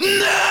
No!